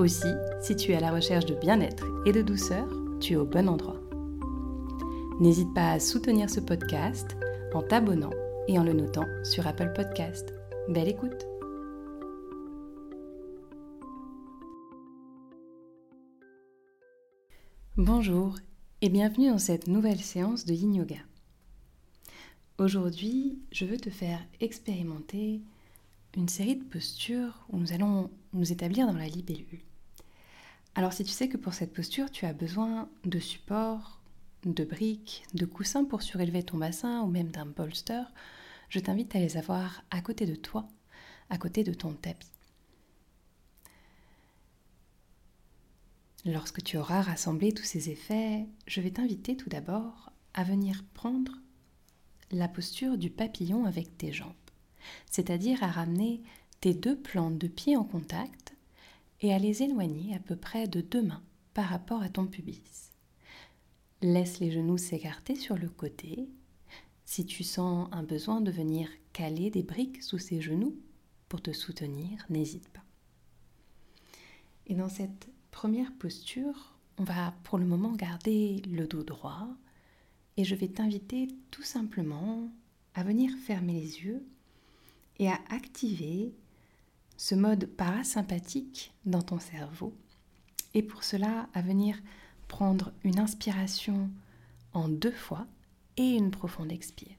Aussi, si tu es à la recherche de bien-être et de douceur, tu es au bon endroit. N'hésite pas à soutenir ce podcast en t'abonnant et en le notant sur Apple Podcast. Belle écoute Bonjour et bienvenue dans cette nouvelle séance de Yin Yoga. Aujourd'hui, je veux te faire expérimenter une série de postures où nous allons nous établir dans la libellule. Alors si tu sais que pour cette posture, tu as besoin de support, de briques, de coussins pour surélever ton bassin ou même d'un bolster, je t'invite à les avoir à côté de toi, à côté de ton tapis. Lorsque tu auras rassemblé tous ces effets, je vais t'inviter tout d'abord à venir prendre la posture du papillon avec tes jambes, c'est-à-dire à ramener tes deux plantes de pied en contact et à les éloigner à peu près de deux mains par rapport à ton pubis. Laisse les genoux s'écarter sur le côté. Si tu sens un besoin de venir caler des briques sous ces genoux pour te soutenir, n'hésite pas. Et dans cette première posture, on va pour le moment garder le dos droit, et je vais t'inviter tout simplement à venir fermer les yeux et à activer ce mode parasympathique dans ton cerveau. Et pour cela, à venir prendre une inspiration en deux fois et une profonde expire.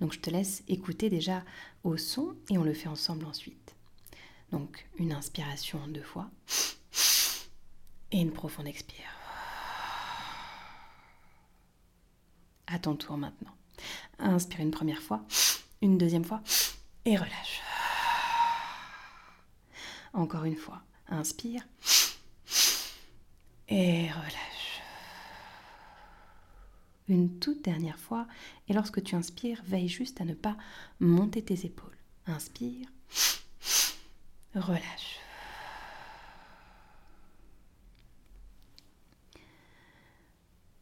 Donc je te laisse écouter déjà au son et on le fait ensemble ensuite. Donc une inspiration en deux fois et une profonde expire. À ton tour maintenant. Inspire une première fois, une deuxième fois et relâche. Encore une fois. Inspire et relâche. Une toute dernière fois. Et lorsque tu inspires, veille juste à ne pas monter tes épaules. Inspire, relâche.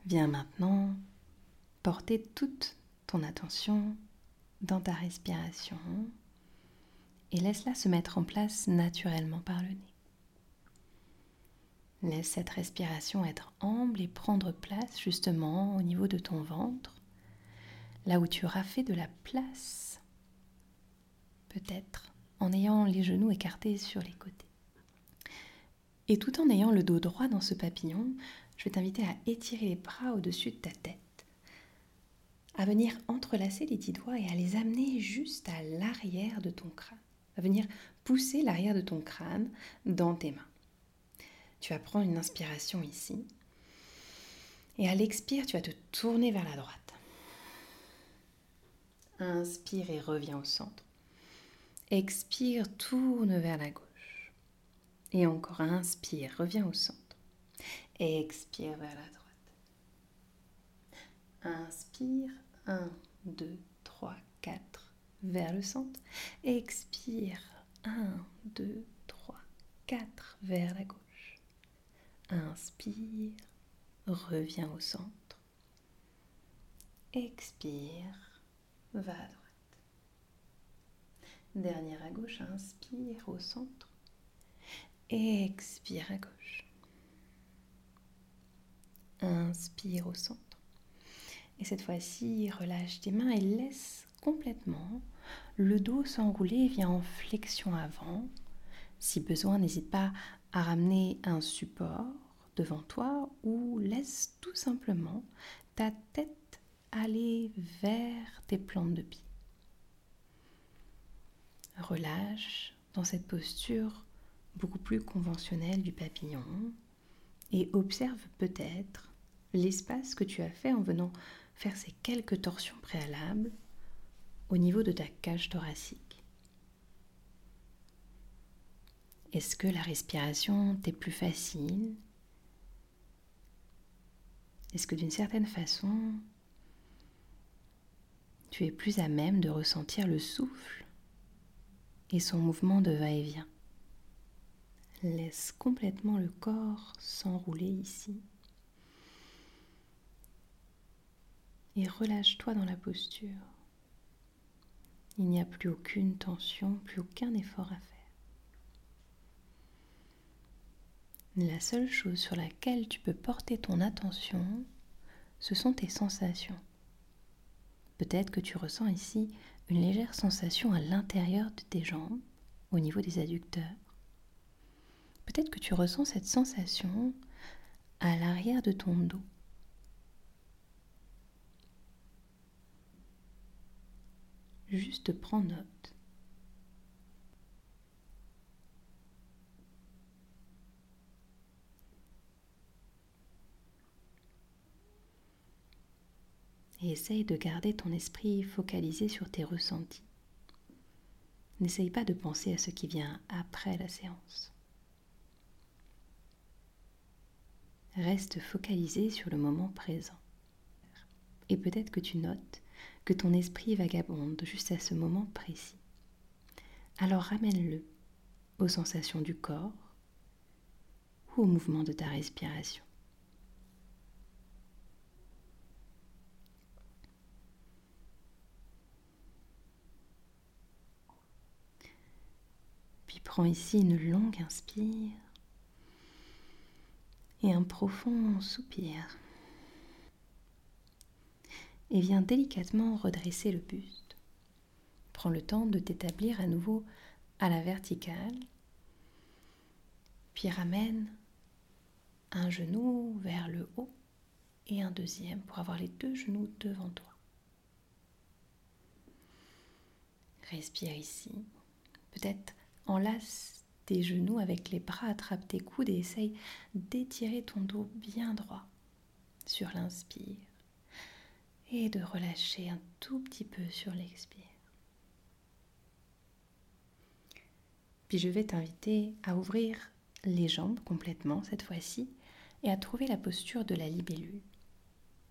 Viens maintenant porter toute ton attention dans ta respiration et laisse-la se mettre en place naturellement par le nez. Laisse cette respiration être ample et prendre place justement au niveau de ton ventre, là où tu auras fait de la place, peut-être en ayant les genoux écartés sur les côtés. Et tout en ayant le dos droit dans ce papillon, je vais t'inviter à étirer les bras au-dessus de ta tête à venir entrelacer les dix doigts et à les amener juste à l'arrière de ton crâne, à venir pousser l'arrière de ton crâne dans tes mains. Tu vas prendre une inspiration ici et à l'expire, tu vas te tourner vers la droite. Inspire et reviens au centre. Expire, tourne vers la gauche. Et encore inspire, reviens au centre. Expire vers la droite. Inspire, 1, 2, 3, 4, vers le centre. Expire, 1, 2, 3, 4, vers la gauche. Inspire, reviens au centre. Expire, va à droite. Dernière à gauche, inspire au centre. Expire à gauche. Inspire au centre. Et cette fois-ci, relâche tes mains et laisse complètement le dos s'enrouler, viens en flexion avant. Si besoin, n'hésite pas à ramener un support devant toi ou laisse tout simplement ta tête aller vers tes plantes de pied. Relâche dans cette posture beaucoup plus conventionnelle du papillon et observe peut-être l'espace que tu as fait en venant faire ces quelques torsions préalables au niveau de ta cage thoracique. Est-ce que la respiration t'est plus facile? Est-ce que d'une certaine façon, tu es plus à même de ressentir le souffle et son mouvement de va-et-vient? Laisse complètement le corps s'enrouler ici. Et relâche-toi dans la posture. Il n'y a plus aucune tension, plus aucun effort à faire. La seule chose sur laquelle tu peux porter ton attention, ce sont tes sensations. Peut-être que tu ressens ici une légère sensation à l'intérieur de tes jambes, au niveau des adducteurs. Peut-être que tu ressens cette sensation à l'arrière de ton dos. Juste prends note. Et essaye de garder ton esprit focalisé sur tes ressentis. N'essaye pas de penser à ce qui vient après la séance. Reste focalisé sur le moment présent. Et peut-être que tu notes que ton esprit vagabonde juste à ce moment précis. Alors ramène-le aux sensations du corps ou au mouvement de ta respiration. Puis prends ici une longue inspire et un profond soupir et viens délicatement redresser le buste. Prends le temps de t'établir à nouveau à la verticale, puis ramène un genou vers le haut et un deuxième pour avoir les deux genoux devant toi. Respire ici. Peut-être enlace tes genoux avec les bras, attrape tes coudes et essaye d'étirer ton dos bien droit sur l'inspire et de relâcher un tout petit peu sur l'expire. Puis je vais t'inviter à ouvrir les jambes complètement cette fois-ci et à trouver la posture de la libellule.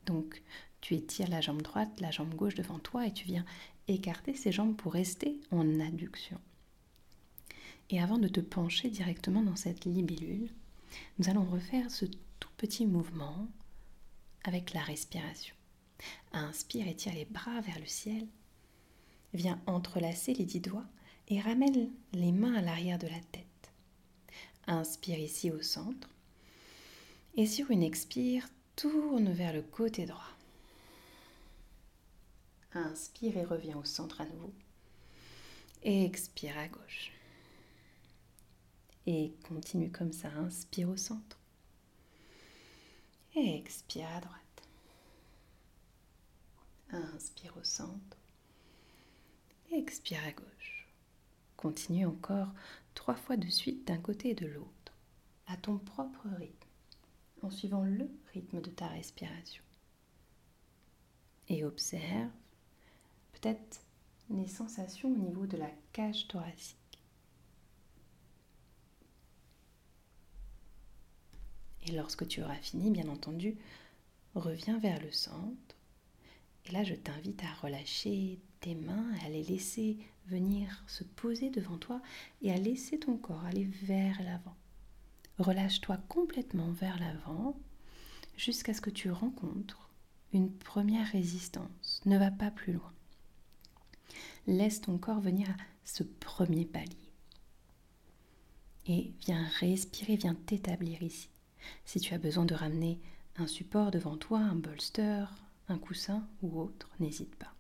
Donc tu étires la jambe droite, la jambe gauche devant toi et tu viens écarter ces jambes pour rester en adduction. Et avant de te pencher directement dans cette libellule, nous allons refaire ce tout petit mouvement avec la respiration. Inspire et tire les bras vers le ciel. Viens entrelacer les dix doigts et ramène les mains à l'arrière de la tête. Inspire ici au centre. Et sur une expire, tourne vers le côté droit. Inspire et reviens au centre à nouveau. Expire à gauche. Et continue comme ça. Inspire au centre. Expire à droite. Inspire au centre. Expire à gauche. Continue encore trois fois de suite d'un côté et de l'autre, à ton propre rythme, en suivant le rythme de ta respiration. Et observe peut-être les sensations au niveau de la cage thoracique. Et lorsque tu auras fini, bien entendu, reviens vers le centre là, je t'invite à relâcher tes mains, à les laisser venir se poser devant toi et à laisser ton corps aller vers l'avant. Relâche-toi complètement vers l'avant jusqu'à ce que tu rencontres une première résistance. Ne va pas plus loin. Laisse ton corps venir à ce premier palier. Et viens respirer, viens t'établir ici. Si tu as besoin de ramener un support devant toi, un bolster, un coussin ou autre, n'hésite pas.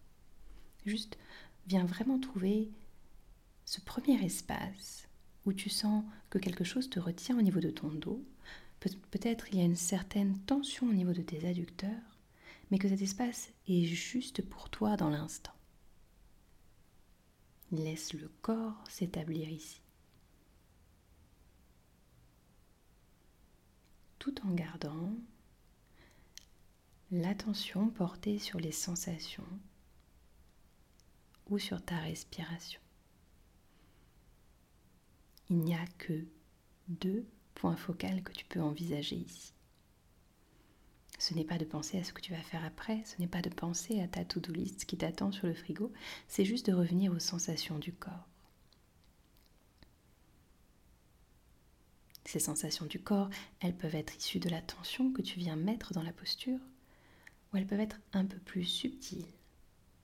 Juste, viens vraiment trouver ce premier espace où tu sens que quelque chose te retient au niveau de ton dos. peut-être il y a une certaine tension au niveau de tes adducteurs, mais que cet espace est juste pour toi dans l'instant. Laisse le corps s'établir ici. Tout en gardant l'attention portée sur les sensations ou sur ta respiration. il n'y a que deux points focaux que tu peux envisager ici. Ce n'est pas de penser à ce que tu vas faire après, ce n'est pas de penser à ta to-do list qui t'attend sur le frigo, c'est juste de revenir aux sensations du corps. Ces sensations du corps, elles peuvent être issues de la tension que tu viens mettre dans la posture, ou elles peuvent être un peu plus subtiles.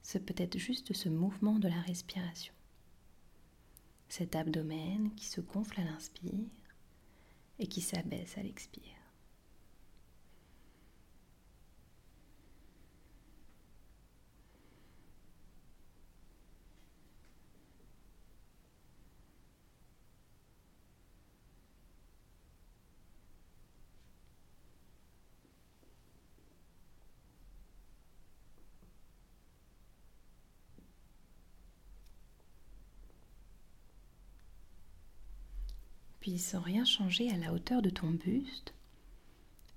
C'est peut-être juste ce mouvement de la respiration. Cet abdomen qui se gonfle à l'inspire et qui s'abaisse à l'expire. Sans rien changer à la hauteur de ton buste,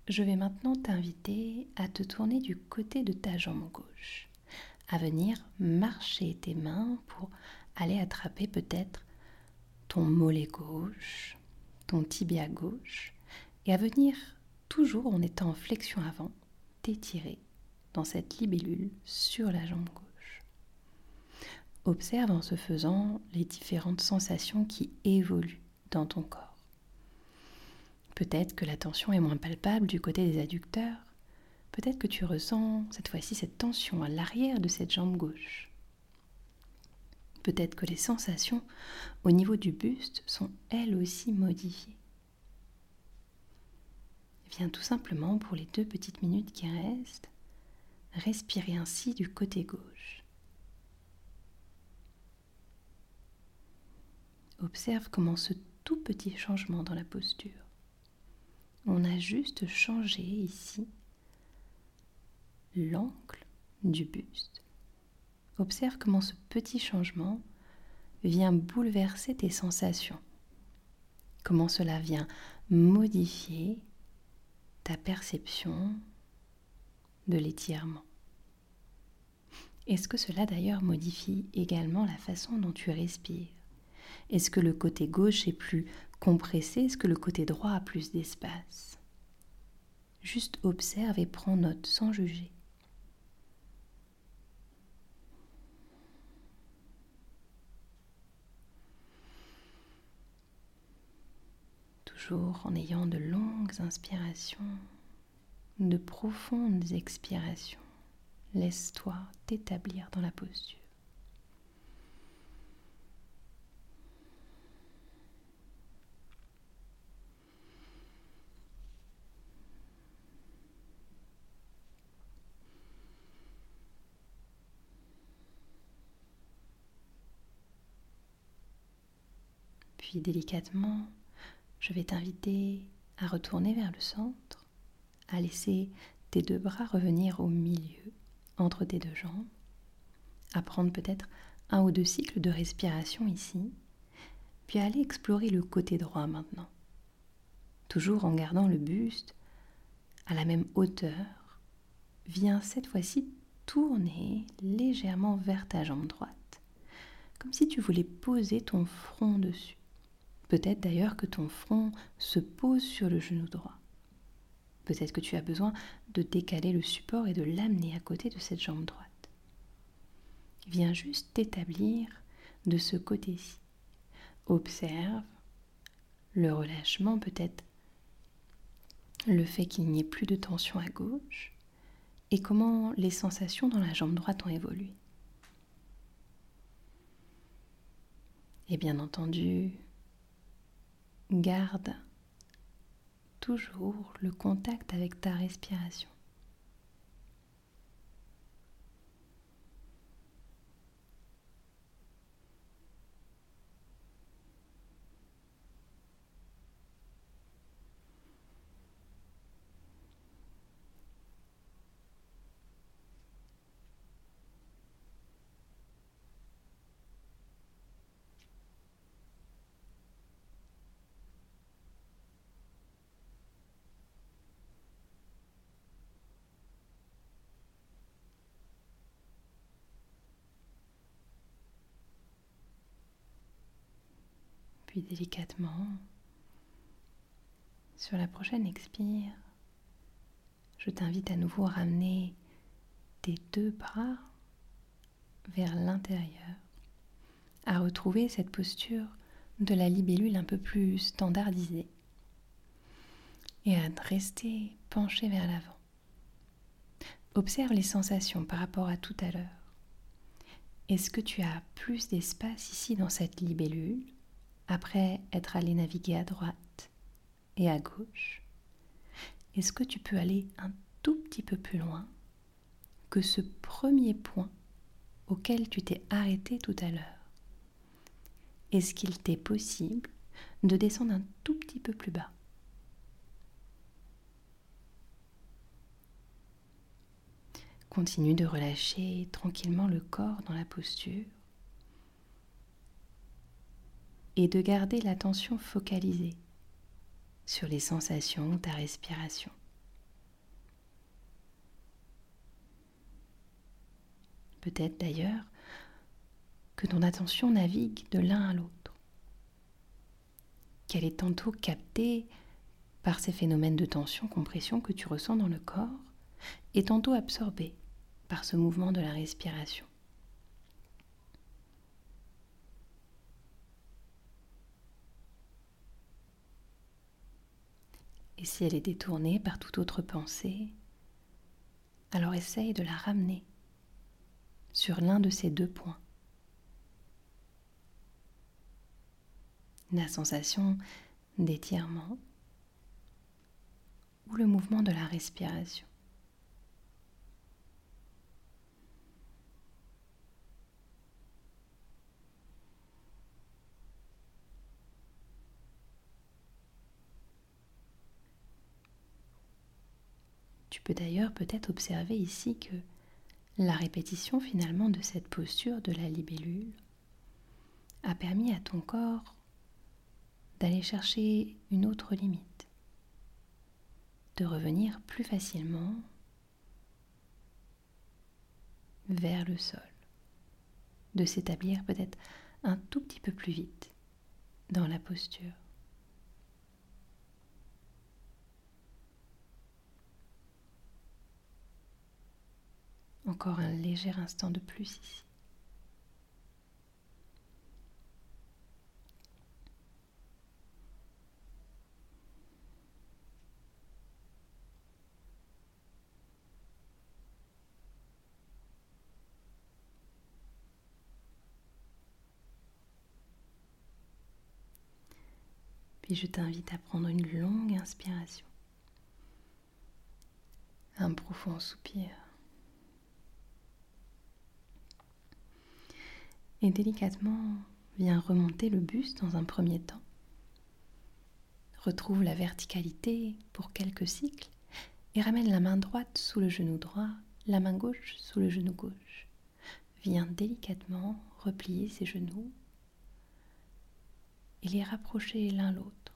je vais maintenant t'inviter à te tourner du côté de ta jambe gauche, à venir marcher tes mains pour aller attraper peut-être ton mollet gauche, ton tibia gauche, et à venir toujours en étant en flexion avant, t'étirer dans cette libellule sur la jambe gauche. Observe en ce faisant les différentes sensations qui évoluent dans ton corps. Peut-être que la tension est moins palpable du côté des adducteurs. Peut-être que tu ressens cette fois-ci cette tension à l'arrière de cette jambe gauche. Peut-être que les sensations au niveau du buste sont elles aussi modifiées. Viens tout simplement pour les deux petites minutes qui restent, respirer ainsi du côté gauche. Observe comment ce tout petit changement dans la posture. On a juste changé ici l'angle du buste. Observe comment ce petit changement vient bouleverser tes sensations. Comment cela vient modifier ta perception de l'étirement. Est-ce que cela d'ailleurs modifie également la façon dont tu respires? Est-ce que le côté gauche est plus compressé Est-ce que le côté droit a plus d'espace Juste observe et prends note sans juger. Toujours en ayant de longues inspirations, de profondes expirations, laisse-toi t'établir dans la posture. Délicatement, je vais t'inviter à retourner vers le centre, à laisser tes deux bras revenir au milieu, entre tes deux jambes, à prendre peut-être un ou deux cycles de respiration ici, puis à aller explorer le côté droit maintenant, toujours en gardant le buste à la même hauteur. Viens cette fois-ci tourner légèrement vers ta jambe droite, comme si tu voulais poser ton front dessus. Peut-être d'ailleurs que ton front se pose sur le genou droit. Peut-être que tu as besoin de décaler le support et de l'amener à côté de cette jambe droite. Viens juste t'établir de ce côté-ci. Observe le relâchement, peut-être le fait qu'il n'y ait plus de tension à gauche et comment les sensations dans la jambe droite ont évolué. Et bien entendu, garde toujours le contact avec ta respiration. Délicatement, sur la prochaine expire, je t'invite à nouveau à ramener tes deux bras vers l'intérieur, à retrouver cette posture de la libellule un peu plus standardisée et à rester penché vers l'avant. Observe les sensations par rapport à tout à l'heure. Est-ce que tu as plus d'espace ici dans cette libellule après être allé naviguer à droite et à gauche Est-ce que tu peux aller un tout petit peu plus loin que ce premier point auquel tu t'es arrêté tout à l'heure? Est-ce qu'il t'est possible de descendre un tout petit peu plus bas? Continue de relâcher tranquillement le corps dans la posture et de garder l'attention focalisée sur les sensations de ta respiration. Peut-être d'ailleurs que ton attention navigue de l'un à l'autre, qu'elle est tantôt captée par ces phénomènes de tension-compression que tu ressens dans le corps, et tantôt absorbée par ce mouvement de la respiration. Et si elle est détournée par toute autre pensée, alors essaye de la ramener sur l'un de ces deux points. La sensation d'étirement ou le mouvement de la respiration. D'ailleurs peut-être observer ici que la répétition finalement de cette posture de la libellule a permis à ton corps d'aller chercher une autre limite, de revenir plus facilement vers le sol, de s'établir peut-être un tout petit peu plus vite dans la posture. Encore un léger instant de plus ici. Puis je t'invite à prendre une longue inspiration, un profond soupir. Et délicatement viens remonter le buste dans un premier temps. Retrouve la verticalité pour quelques cycles et ramène la main droite sous le genou droit, la main gauche sous le genou gauche. Viens délicatement replier ses genoux et les rapprocher l'un l'autre.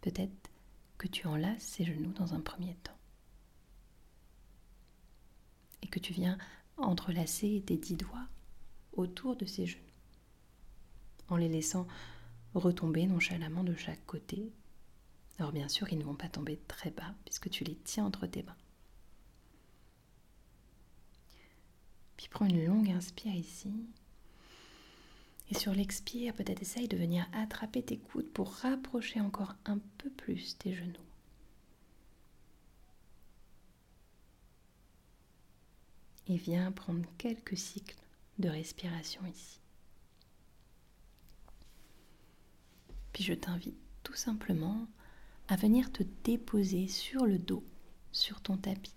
Peut-être que tu enlaces ses genoux dans un premier temps et que tu viens entrelacer tes dix doigts autour de ses genoux, en les laissant retomber nonchalamment de chaque côté. Alors bien sûr, ils ne vont pas tomber très bas puisque tu les tiens entre tes mains. Puis prends une longue inspire ici. Et sur l'expire, peut-être essaye de venir attraper tes coudes pour rapprocher encore un peu plus tes genoux. Et viens prendre quelques cycles de respiration ici. Puis je t'invite tout simplement à venir te déposer sur le dos, sur ton tapis,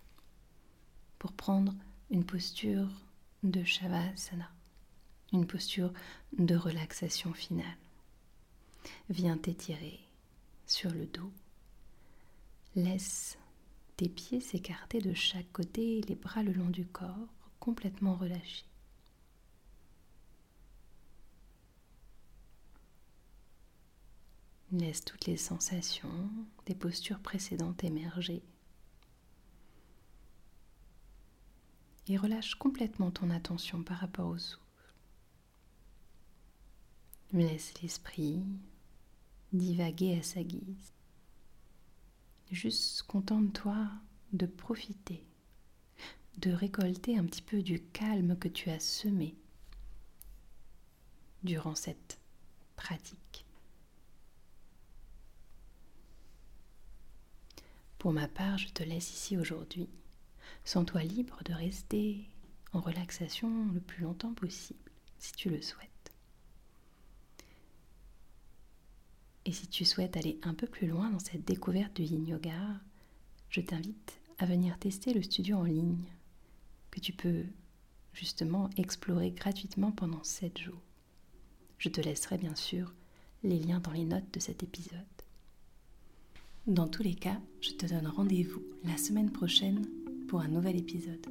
pour prendre une posture de Shavasana, une posture de relaxation finale. Viens t'étirer sur le dos. Laisse tes pieds s'écarter de chaque côté, les bras le long du corps, complètement relâchés. Laisse toutes les sensations des postures précédentes émerger. Et relâche complètement ton attention par rapport au souffle. Laisse l'esprit divaguer à sa guise. Juste contente-toi de profiter, de récolter un petit peu du calme que tu as semé durant cette pratique. Pour ma part, je te laisse ici aujourd'hui. Sens-toi libre de rester en relaxation le plus longtemps possible, si tu le souhaites. Et si tu souhaites aller un peu plus loin dans cette découverte du yin yoga, je t'invite à venir tester le studio en ligne que tu peux justement explorer gratuitement pendant 7 jours. Je te laisserai bien sûr les liens dans les notes de cet épisode. Dans tous les cas, je te donne rendez-vous la semaine prochaine pour un nouvel épisode.